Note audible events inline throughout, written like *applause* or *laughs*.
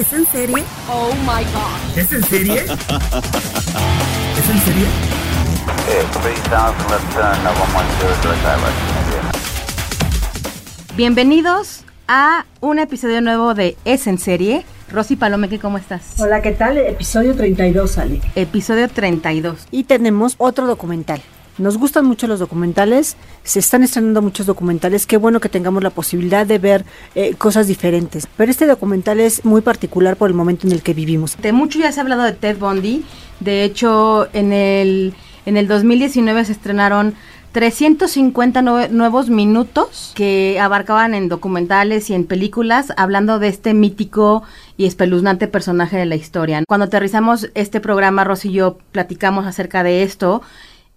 ¿Es en serie? Oh my god. ¿Es en serie? ¿Es en serie? Okay, 3000, left turn, 110, direct direct. Bienvenidos a un episodio nuevo de Es en serie. Rosy Palomeque, ¿cómo estás? Hola, ¿qué tal? Episodio 32, Ale. Episodio 32. Y tenemos otro documental. Nos gustan mucho los documentales, se están estrenando muchos documentales, qué bueno que tengamos la posibilidad de ver eh, cosas diferentes. Pero este documental es muy particular por el momento en el que vivimos. De mucho ya se ha hablado de Ted Bundy. De hecho, en el, en el 2019 se estrenaron 350 nue- nuevos minutos que abarcaban en documentales y en películas hablando de este mítico y espeluznante personaje de la historia. Cuando aterrizamos este programa, Rosy y yo platicamos acerca de esto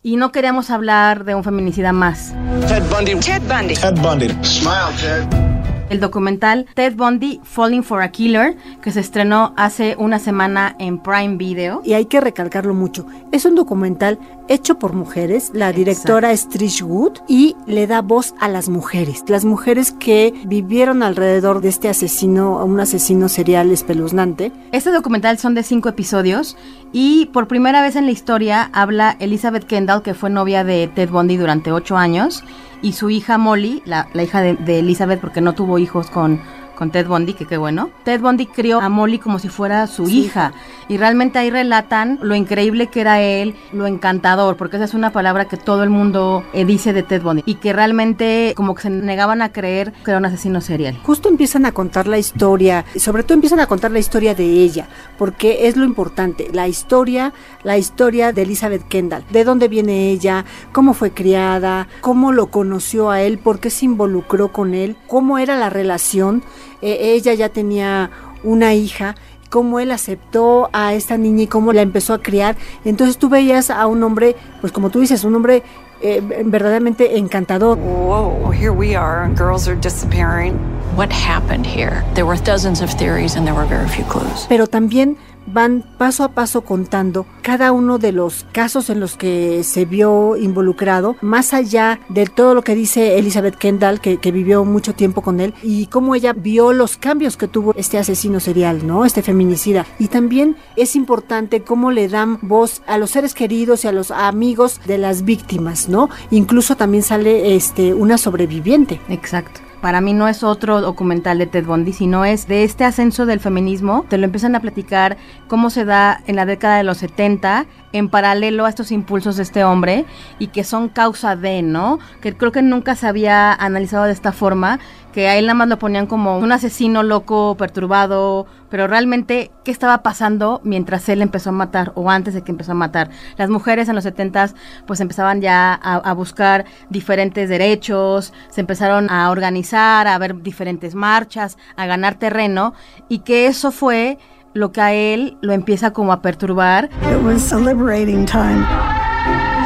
y no queríamos hablar de un feminicida más. Ted Bundy. Ted Bundy. Ted Bundy. Smile, Ted. El documental Ted Bundy Falling for a Killer, que se estrenó hace una semana en Prime Video. Y hay que recalcarlo mucho. Es un documental hecho por mujeres. La directora es Trish Wood y le da voz a las mujeres. Las mujeres que vivieron alrededor de este asesino, un asesino serial espeluznante. Este documental son de cinco episodios y por primera vez en la historia habla Elizabeth Kendall, que fue novia de Ted Bundy durante ocho años, y su hija Molly, la, la hija de, de Elizabeth porque no tuvo hijos con, con Ted Bundy, que qué bueno. Ted Bundy crió a Molly como si fuera su hija. Y realmente ahí relatan lo increíble que era él, lo encantador, porque esa es una palabra que todo el mundo eh, dice de Ted Bundy. Y que realmente como que se negaban a creer que era un asesino serial. Justo empiezan a contar la historia, y sobre todo empiezan a contar la historia de ella, porque es lo importante, la historia, la historia de Elizabeth Kendall, de dónde viene ella, cómo fue criada, cómo lo conoció a él, por qué se involucró con él, cómo era la relación, Eh, ella ya tenía una hija cómo él aceptó a esta niña y cómo la empezó a criar. Entonces tú veías a un hombre, pues como tú dices, un hombre eh, verdaderamente encantador. Whoa, here we are, and girls are disappearing. What happened here? There were dozens of theories, and there were very few clues. pero también van paso a paso contando cada uno de los casos en los que se vio involucrado, más allá de todo lo que dice Elizabeth Kendall, que, vivió mucho tiempo con él, y cómo ella vio los cambios que tuvo este asesino serial, ¿no? Este feminicida. Y también es importante cómo le dan voz a los seres queridos y a los amigos de las víctimas, ¿no? Incluso también sale este una sobreviviente. Exacto. Para mí no es otro documental de Ted Bundy, sino es de este ascenso del feminismo. Te lo empiezan a platicar cómo se da en la década de los 70 en paralelo a estos impulsos de este hombre y que son causa de, ¿no? Que creo que nunca se había analizado de esta forma, que a él nada más lo ponían como un asesino loco, perturbado, pero realmente, ¿qué estaba pasando mientras él empezó a matar o antes de que empezó a matar? Las mujeres en los 70 pues empezaban ya a, a buscar diferentes derechos, se empezaron a organizar, a ver diferentes marchas, a ganar terreno y que eso fue lo que a él lo empieza como a perturbar. It was a liberating time.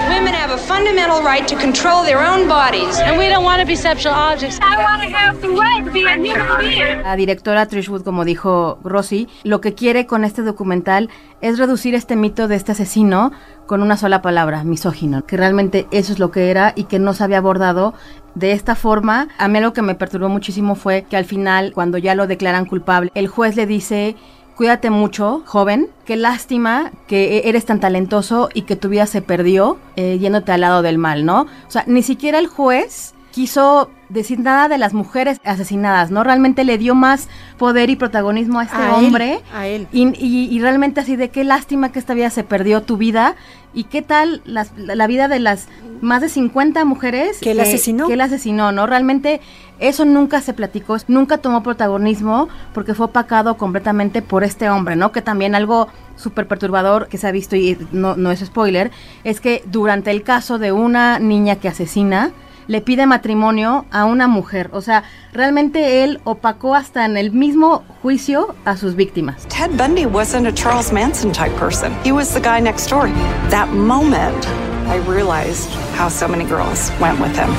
Women have a fundamental right to control their own bodies. And we don't want to be sexual objects. I want to have the right to be a human being. La directora Trish Wood, como dijo Rosy, lo que quiere con este documental es reducir este mito de este asesino con una sola palabra, misógino, que realmente eso es lo que era y que no se había abordado de esta forma. A mí algo que me perturbó muchísimo fue que al final, cuando ya lo declaran culpable, el juez le dice cuídate mucho, joven. Qué lástima que eres tan talentoso y que tu vida se perdió eh, yéndote al lado del mal, ¿no? O sea, ni siquiera el juez quiso decir nada de las mujeres asesinadas, ¿no? Realmente le dio más poder y protagonismo a este A él, hombre. a él. Y, y- y realmente así de qué lástima que esta vida se perdió tu vida. ¿Y qué tal las- la vida de las más de 50 mujeres Que él asesinó. Que él asesinó, ¿no? Realmente eso nunca se platicó, nunca tomó protagonismo porque fue opacado completamente por este hombre, ¿no? Que también algo súper perturbador que se ha visto y no, no es spoiler, es que durante el caso de una niña que asesina, le pide matrimonio a una mujer. O sea, realmente él opacó hasta en el mismo juicio a sus víctimas. Ted Bundy wasn't a Charles Manson type person. He was the guy next door. That moment, I realized how so many girls went with him.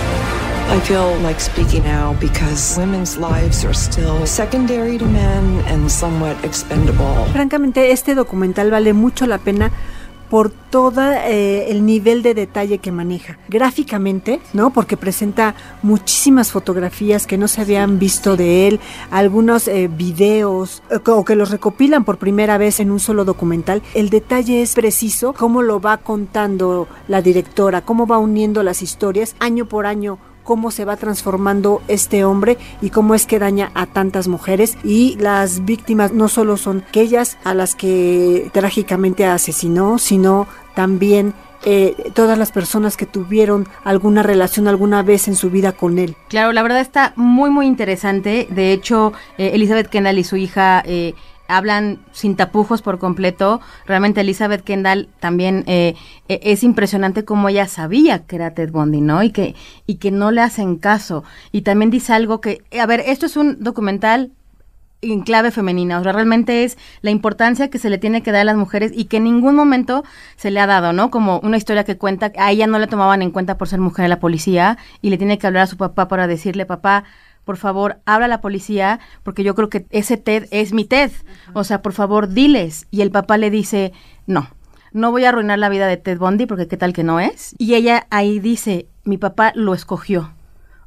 I feel like speaking out because women's lives are still secondary to men and somewhat expendable. Francamente, este documental vale mucho la pena por todo eh, el nivel de detalle que maneja. Gráficamente, ¿no? Porque presenta muchísimas fotografías que no se habían visto de él, algunos eh, videos eh, o que los recopilan por primera vez en un solo documental. El detalle es preciso, cómo lo va contando la directora, cómo va uniendo las historias año por año cómo se va transformando este hombre y cómo es que daña a tantas mujeres y las víctimas no solo son aquellas a las que trágicamente asesinó, sino también eh, todas las personas que tuvieron alguna relación alguna vez en su vida con él. Claro, la verdad está muy muy interesante. De hecho, eh, Elizabeth Kendall y su hija eh, hablan sin tapujos por completo. Realmente Elizabeth Kendall también eh, e, es impresionante como ella sabía que era Ted Bundy, ¿no? Y que, y que no le hacen caso. Y también dice algo que, a ver, esto es un documental en clave femenina, o sea, realmente es la importancia que se le tiene que dar a las mujeres y que en ningún momento se le ha dado, ¿no? Como una historia que cuenta, a ella no le tomaban en cuenta por ser mujer en la policía y le tiene que hablar a su papá para decirle, papá, por favor, habla a la policía, porque yo creo que ese Ted es mi Ted. O sea, por favor, diles. Y el papá le dice, no, no voy a arruinar la vida de Ted Bundy, porque qué tal que no es. Y ella ahí dice, mi papá lo escogió.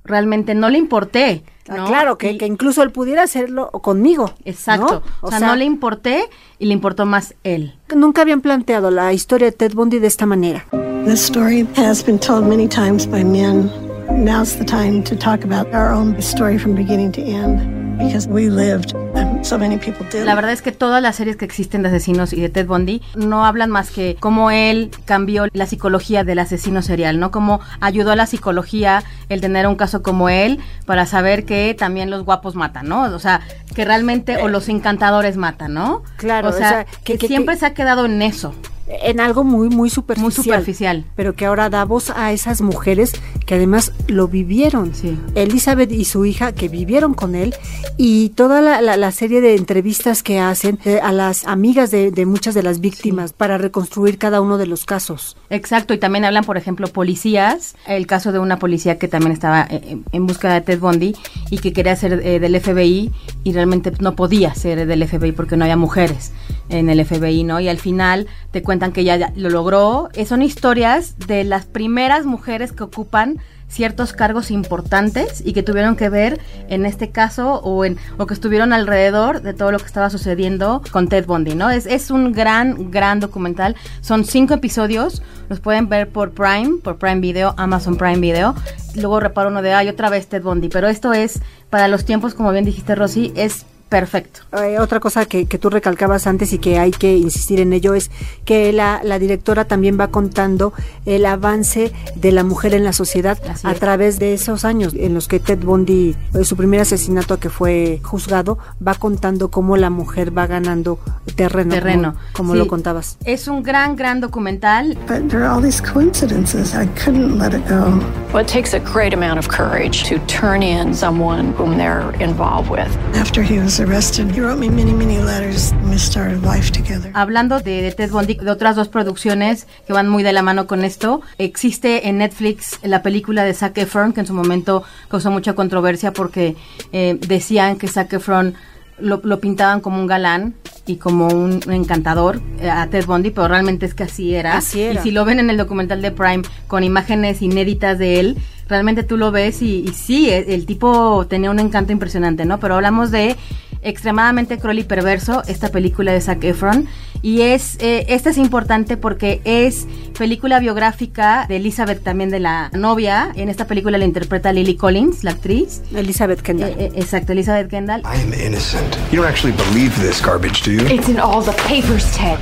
Realmente no le importé. Ah, claro, que, que, incluso él pudiera hacerlo conmigo. Exacto. O, sea, no le importé y le importó más él. Nunca habían planteado la historia de Ted Bundy de esta manera. This story has been told many times by men Now's the time to talk about our own story from beginning to end because we lived and so many people did. La verdad es que todas las series que existen de asesinos y de Ted Bundy no hablan más que cómo él cambió la psicología del asesino serial, ¿no? Cómo ayudó a la psicología el tener un caso como él para saber que también los guapos matan, ¿no? O sea, que realmente o los encantadores matan, ¿no? Claro, o sea, que, que, siempre se ha quedado en eso en algo muy muy superficial, muy superficial, pero que ahora da voz a esas mujeres que además lo vivieron. Sí. Elizabeth y su hija que vivieron con él y toda la, la, serie de entrevistas que hacen eh, a las amigas de, de, muchas de las víctimas sí. para reconstruir cada uno de los casos. Exacto, y también hablan, por ejemplo, policías, el caso de una policía que también estaba en, en búsqueda de Ted Bundy y que quería ser eh, del FBI y realmente no podía ser del FBI porque no había mujeres en el FBI, ¿no? Y al final te cuentan que ella lo logró. Eh, son historias de las primeras mujeres que ocupan ciertos cargos importantes y que tuvieron que ver en este caso o en o que estuvieron alrededor de todo lo que estaba sucediendo con Ted Bundy, ¿no? Es, es un gran, gran documental. Son cinco episodios, los pueden ver por Prime, por Prime Video, Amazon Prime Video. Luego reparo uno de, ay, otra vez Ted Bundy, pero esto es, para los tiempos, como bien dijiste Rosy, es Perfecto. Eh, otra cosa que, que, tú recalcabas antes y que hay que insistir en ello es que la, la directora también va contando el avance de la mujer en la sociedad Así a es. través de esos años en los que Ted Bundy, eh, su primer asesinato que fue juzgado, va contando cómo la mujer va ganando terreno, Terreno. como, como Sí. lo contabas. Es un gran, gran documental. But there are all these coincidences. I couldn't let it go. Well, it takes a great amount of courage to turn in someone whom they're involved with. After he was arrested, he wrote me many, many letters. We started life together. Hablando de, de Ted Bundy, de otras dos producciones que van muy de la mano con esto, existe en Netflix la película de Zac Efron, que en su momento causó mucha controversia porque eh, decían que Zac Efron lo, lo pintaban como un galán y como un encantador eh, a Ted Bundy, pero realmente es que así era. Así era. Y si lo ven en el documental de Prime con imágenes inéditas de él, realmente tú lo ves y, y sí, el, el tipo tenía un encanto impresionante, ¿no? Pero hablamos de extremadamente cruel y perverso, esta película de Zac Efron. Y es, eh, esta es importante porque es película biográfica de Elizabeth, también de la novia. En esta película la interpreta Lily Collins, la actriz. Elizabeth Kendall. Eh, eh, exacto, Elizabeth Kendall. I am innocent. You don't actually believe this garbage, do you? It's in all the papers, Ted.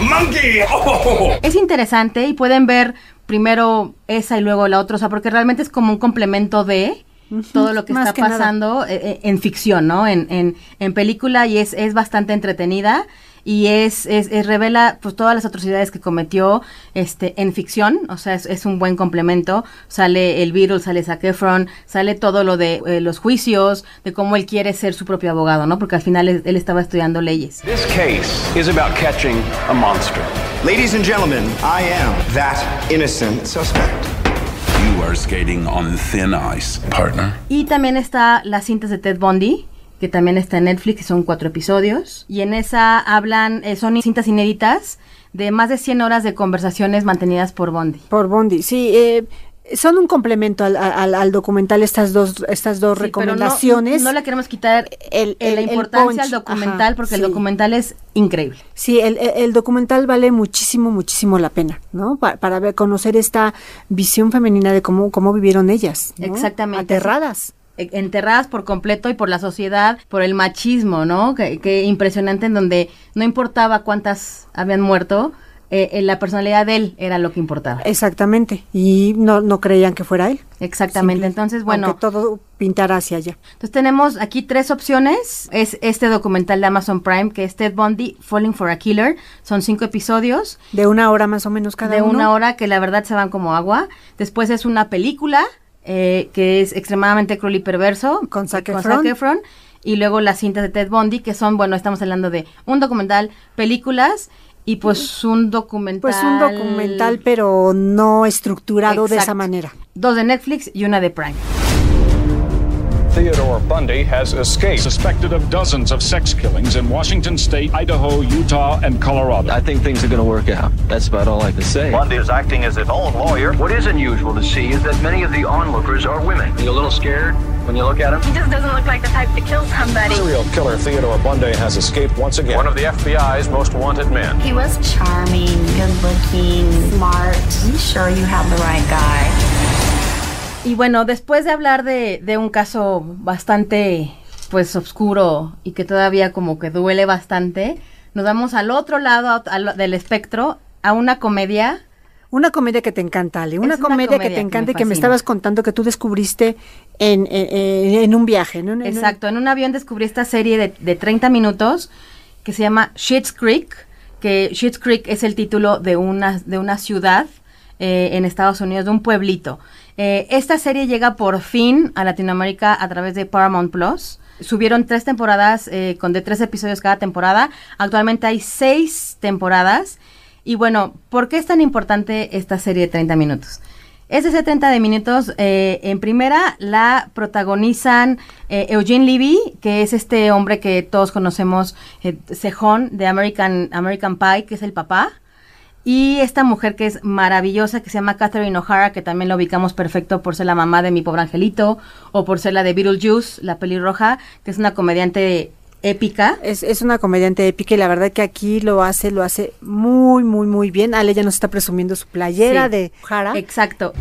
Monkey! Oh! Es interesante y pueden ver primero esa y luego la otra, o sea, porque realmente es como un complemento de todo lo que Más está que pasando eh, eh, en ficción, ¿no? En, en, en película y es, es bastante entretenida. y es, es, es- revela pues todas las atrocidades que cometió este en ficción, o sea, es, es un buen complemento. Sale el Beatle, sale Zac Efron, sale todo lo de eh, los juicios, de cómo él quiere ser su propio abogado, ¿no? Porque al final él, él estaba estudiando leyes. This case is about catching a monster. Ladies and gentlemen, I am that innocent suspect. You are skating on thin ice, partner. Y también está las cintas de Ted Bundy, que también está en Netflix, y son cuatro episodios. Y en esa hablan, eh, son cintas inéditas de más de 100 horas de conversaciones mantenidas por Bundy. Por Bondi, sí. eh, son un complemento al, al- al documental estas dos estas dos Sí, pero no- recomendaciones. No, le queremos quitar el, la el- el importancia punch, al documental, ajá, porque el documental es increíble. Sí, el, el- el documental vale muchísimo, muchísimo la pena, ¿no? Pa- para ver, conocer esta visión femenina de cómo, cómo vivieron ellas. ¿no? Exactamente. Aterradas. E- enterradas por completo y por la sociedad, por el machismo, ¿no? Que, que impresionante en donde no importaba cuántas habían muerto, eh, eh, la personalidad de él era lo que importaba. Exactamente. Y no, no creían que fuera él. Exactamente. Entonces, bueno, Aunque todo pintara hacia allá. Entonces tenemos aquí tres opciones. Es este documental de Amazon Prime que es Ted Bundy, Falling for a Killer. Son cinco episodios. De una hora más o menos cada de uno. una hora que la verdad se van como agua. Después es una película eh, que es extremadamente cruel y perverso. Con Zac con Efron. Zac Efron. Y luego las cintas de Ted Bundy, que son, bueno, estamos hablando de un documental, películas y pues un documental. Pues un documental, pero no estructurado de esa manera. Dos de Netflix y una de Prime. Theodore Bundy has escaped, suspected of dozens of sex killings in Washington state, Idaho, Utah, and Colorado. I think things are going to work out. That's about all I can say. Bundy is acting as his own lawyer. What is unusual to see is that many of the onlookers are women. Are you a little scared when you look at them? He just doesn't look like the type to kill somebody. Serial killer Theodore Bundy has escaped once again. One of the FBI's most wanted men. He was charming, good looking, smart. Are You sure you have the right guy? Y bueno, después de hablar de, de un caso bastante, pues, oscuro y que todavía como que duele bastante, nos vamos al otro lado a- del espectro, a una comedia. Una comedia que te encanta, Ale. Una, comedia, que te encanta y que me estabas contando que tú descubriste en, en, un viaje, ¿no? En- Exacto, en un avión descubrí esta serie de, de 30 minutos que se llama Schitt's Creek, que Schitt's Creek es el título de una, de una ciudad eh, en Estados Unidos, de un pueblito. Eh, esta serie llega por fin a Latinoamérica a través de Paramount Plus. Subieron tres temporadas eh, con de tres episodios cada temporada. Actualmente hay seis temporadas. Y bueno, ¿por qué es tan importante esta serie de 30 minutos? Es de 70 de minutos. eh, en primera la protagonizan eh, Eugene Levy, que es este hombre que todos conocemos, eh, cejón de American, American Pie, que es el papá. Y esta mujer que es maravillosa, que se llama Catherine O'Hara, que también la ubicamos perfecto por ser la mamá de mi pobre angelito, o por ser la de Beetlejuice, la pelirroja, que es una comediante épica. Es, es una comediante épica y la verdad que aquí lo hace, lo hace muy, muy, muy bien. Ale ya nos está presumiendo su playera Sí. de Jara. Exacto.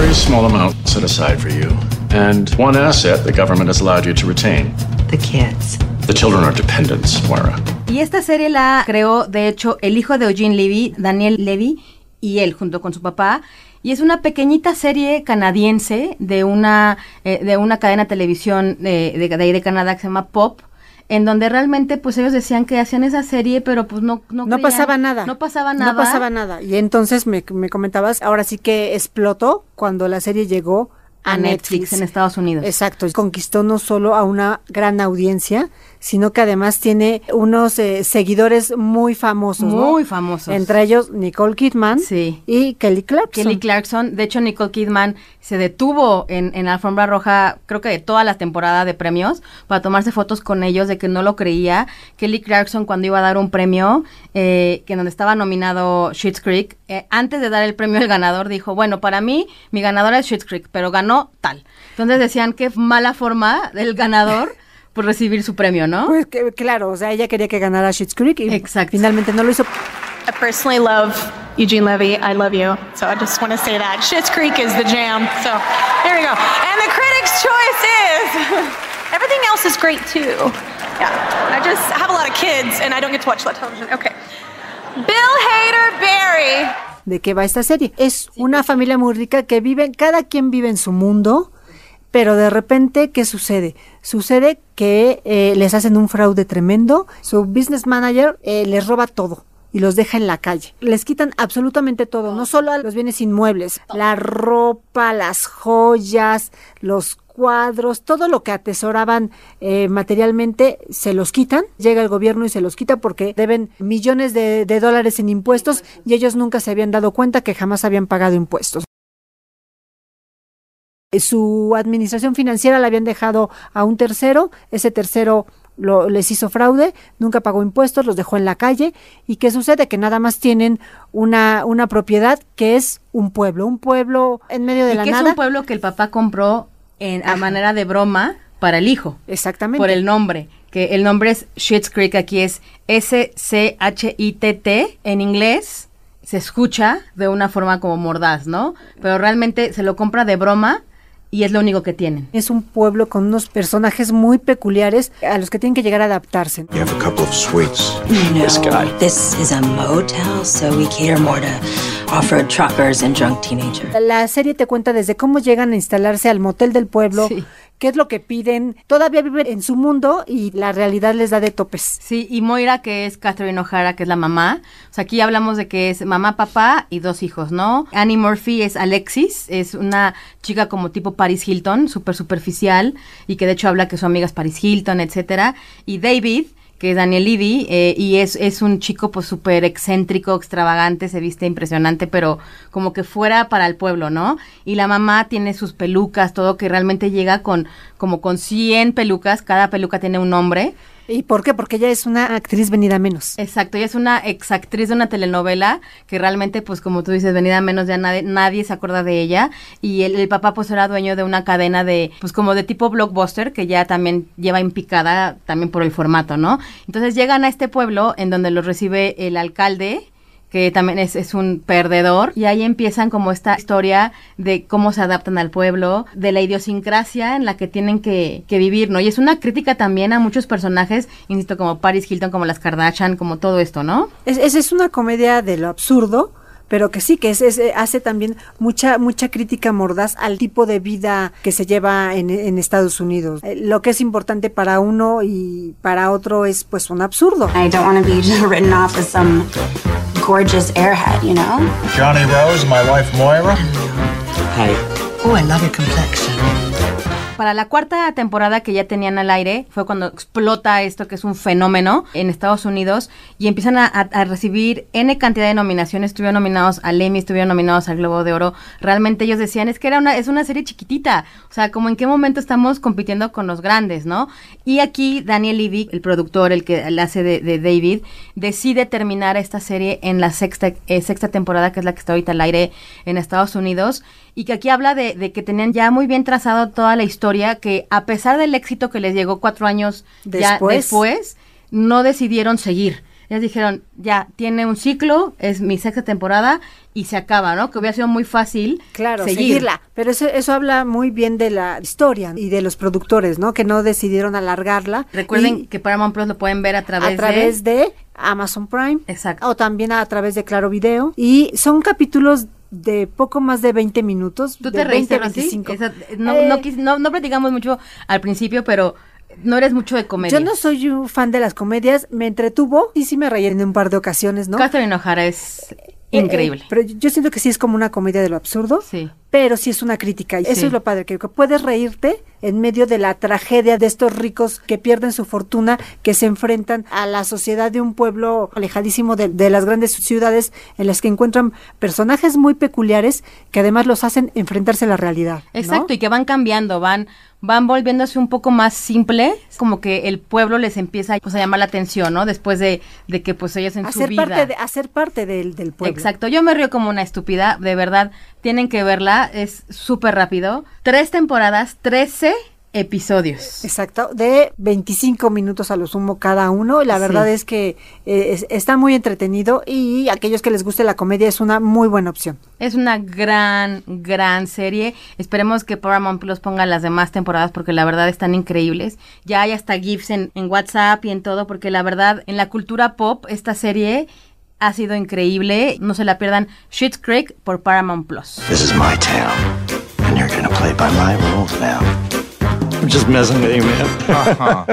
Very small amount set aside for you, and one asset the government has allowed you to retain. The kids. The children are dependents, Moira. Y esta serie la creó, de hecho, el hijo de Eugene Levy, Daniel Levy, y él junto con su papá. Y es una pequeñita serie canadiense de una, eh, de una cadena de televisión de, de, de ahí de Canadá que se llama Pop, en donde realmente pues ellos decían que hacían esa serie, pero pues no no, No creían- pasaba nada. No pasaba nada. No pasaba nada. Y entonces me, me comentabas, ahora sí que explotó cuando la serie llegó a, a Netflix en Estados Unidos. Exacto, conquistó no solo a una gran audiencia, sino que además tiene unos eh, seguidores muy famosos. ¿no? Muy famosos. Entre ellos Nicole Kidman Sí. y Kelly Clarkson. Kelly Clarkson. De hecho, Nicole Kidman se detuvo en, en la alfombra roja, creo que de toda la temporada de premios, para tomarse fotos con ellos, de que no lo creía. Kelly Clarkson, cuando iba a dar un premio, eh, que donde estaba nominado Schitt's Creek, eh, antes de dar el premio al ganador, dijo, bueno, para mí, mi ganador es Schitt's Creek, pero ganó tal. Entonces decían que mala forma del ganador por recibir su premio, ¿no? Pues que, claro, o sea, ella quería que ganara Schitt's Creek y Exacto. finalmente no lo hizo. I personally love Eugene Levy. I love you. So I just want to say that. Schitt's Creek is the jam. So there we go. And the critics' choice is *laughs* everything else is great too. Yeah. I just have a lot of kids and I don't get to watch a lot of television. Okay. Bill Hader Barry. de qué va esta serie. Es una familia muy rica que vive, cada quien vive en su mundo, pero de repente, ¿qué sucede? Sucede que eh, les hacen un fraude tremendo, su business manager eh, les roba todo y los deja en la calle. Les quitan absolutamente todo, no solo los bienes inmuebles, la ropa, las joyas, los cuadros, todo lo que atesoraban eh, materialmente, se los quitan. Llega el gobierno y se los quita porque deben millones de, de dólares en impuestos y ellos nunca se habían dado cuenta que jamás habían pagado impuestos su administración financiera la habían dejado a un tercero, ese tercero lo, les hizo fraude, nunca pagó impuestos, los dejó en la calle. ¿Y qué sucede? Que nada más tienen una, una propiedad que es un pueblo, un pueblo en medio de y la que nada. es un pueblo que el papá compró en, a manera de broma para el hijo. Exactamente. Por el nombre, que el nombre es Schitt's Creek, aquí es S-C-H-I-T-T en inglés. Se escucha de una forma como mordaz, ¿no? Pero realmente se lo compra de broma y es lo único que tienen. Es un pueblo con unos personajes muy peculiares a los que tienen que llegar a adaptarse. You have a couple of suites. No, This guy. this is a motel, so we cater more to off-road truckers and drunk teenagers. La serie te cuenta desde cómo llegan a instalarse al motel del pueblo, Sí. Qué es lo que piden. Todavía viven en su mundo y la realidad les da de topes. Sí, y Moira, que es Catherine O'Hara, que es la mamá. O sea, aquí hablamos de que es mamá, papá y dos hijos, ¿no? Annie Murphy es Alexis, es una chica como tipo Paris Hilton, súper superficial, y que de hecho habla que su amiga es Paris Hilton, etcétera. Y David, que es Daniel Levy, eh, y es, es un chico pues súper excéntrico, extravagante, se viste impresionante, pero como que fuera para el pueblo, ¿no? Y la mamá tiene sus pelucas, todo que realmente llega con como con 100 pelucas, cada peluca tiene un nombre. ¿Y por qué? Porque ella es una actriz venida menos. Exacto, ella es una exactriz de una telenovela que realmente, pues como tú dices, venida menos, ya nadie, nadie se acuerda de ella. Y el, el papá pues era dueño de una cadena de, pues como de tipo blockbuster, que ya también lleva en picada también por el formato, ¿no? Entonces llegan a este pueblo en donde los recibe el alcalde, que también es, es un perdedor, y ahí empiezan como esta historia de cómo se adaptan al pueblo, de la idiosincrasia en la que tienen que, que vivir, ¿no? Y es una crítica también a muchos personajes, insisto, como Paris Hilton, como las Kardashian, como todo esto, ¿no? Es, es, es una comedia de lo absurdo, pero que sí, que es, es- hace también mucha mucha crítica mordaz al tipo de vida que se lleva en, en Estados Unidos. Eh, Lo que es importante para uno y para otro es pues un absurdo. I don't want to be *laughs* written off as some gorgeous airhead, you know? Johnny Rose, my wife Moira. Hi. Oh, I love your complexion. Para la cuarta temporada que ya tenían al aire fue cuando explota esto que es un fenómeno en Estados Unidos y empiezan a, recibir N cantidad de nominaciones. Estuvieron nominados al Emmy, estuvieron nominados al Globo de Oro. Realmente ellos decían, es que era una, es una serie chiquitita. O sea, como en qué momento estamos compitiendo con los grandes, ¿no? Y aquí Daniel Levy, el productor, el que la hace de, de David, decide terminar esta serie en la sexta, eh, sexta temporada, que es la que está ahorita al aire en Estados Unidos y que aquí habla de, de que tenían ya muy bien trazado toda la historia, que a pesar del éxito que les llegó cuatro años ya Después. después, no decidieron seguir. Ellos dijeron, ya, tiene un ciclo, es mi sexta temporada y se acaba, ¿no? Que hubiera sido muy fácil Claro, seguir. seguirla. Pero eso, eso habla muy bien de la historia y de los productores, ¿no? Que no decidieron alargarla. Recuerden Y que Paramount Plus lo pueden ver a través, a través de Amazon Prime. Exacto. O también a través de Claro Video. Y son capítulos de poco más de 20 minutos. ¿Tú de te reíste, 20 a Rosy? 25. Esa- no, Eh, no, quis- no, no platicamos mucho al principio, pero no eres mucho de comedia. Yo no soy un fan de las comedias, me entretuvo y sí me reí en un par de ocasiones, ¿no? Catherine O'Hara es increíble. eh, pero yo siento que sí es como una comedia de lo absurdo, Sí. pero sí es una crítica. Y Sí. eso es lo padre, que, puedes reírte en medio de la tragedia de estos ricos que pierden su fortuna, que se enfrentan a la sociedad de un pueblo alejadísimo de, de las grandes ciudades, en las que encuentran personajes muy peculiares que además los hacen enfrentarse a la realidad. ¿no? Exacto, y que van cambiando, van van volviéndose un poco más simples, como que el pueblo les empieza pues, a llamar la atención, ¿no? Después de, de que pues ellos en A su vida... parte, de, a ser parte del, del pueblo. Exacto, yo me río como una estúpida, de verdad, tienen que verla, es súper rápido. Tres temporadas, 13 episodios. Exacto, de 25 minutos a lo sumo cada uno. La Sí. verdad es que eh, es- está muy entretenido y aquellos que les guste la comedia es una muy buena opción. Es una gran, gran serie. Esperemos que Paramount Plus ponga las demás temporadas porque la verdad están increíbles. Ya hay hasta GIFs en, en WhatsApp y en todo porque la verdad en la cultura pop esta serie ha sido increíble. No se la pierdan. Schitt's Creek por Paramount Plus. This is my town, and you're gonna play by my rules now. I'm just messing with you, man. Uh-huh.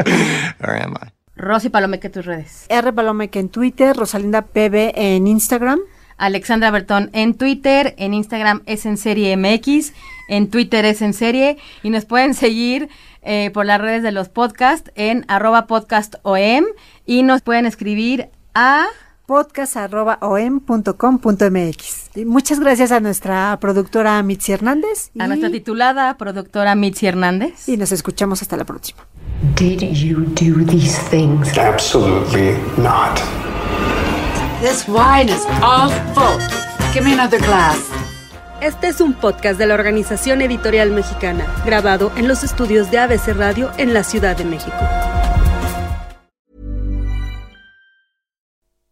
or am I? Rosy Palomeque, tus redes. R. Palomeque en Twitter, Rosalinda PB en Instagram. Alexandra Bertón en Twitter, en Instagram es en serie MX, en Twitter es en serie y nos pueden seguir eh, por las redes de los podcasts en arroba podcastom y nos pueden escribir a podcast.om.com.mx. Y Muchas gracias a nuestra productora Mitzi Hernández. a nuestra titulada productora Mitzi Hernández. Y nos escuchamos hasta la próxima. Did you do these things? Absolutely not. This wine is awful. Give me another glass. Este es un podcast de la Organización Editorial Mexicana, grabado en los estudios de ABC Radio en la Ciudad de México.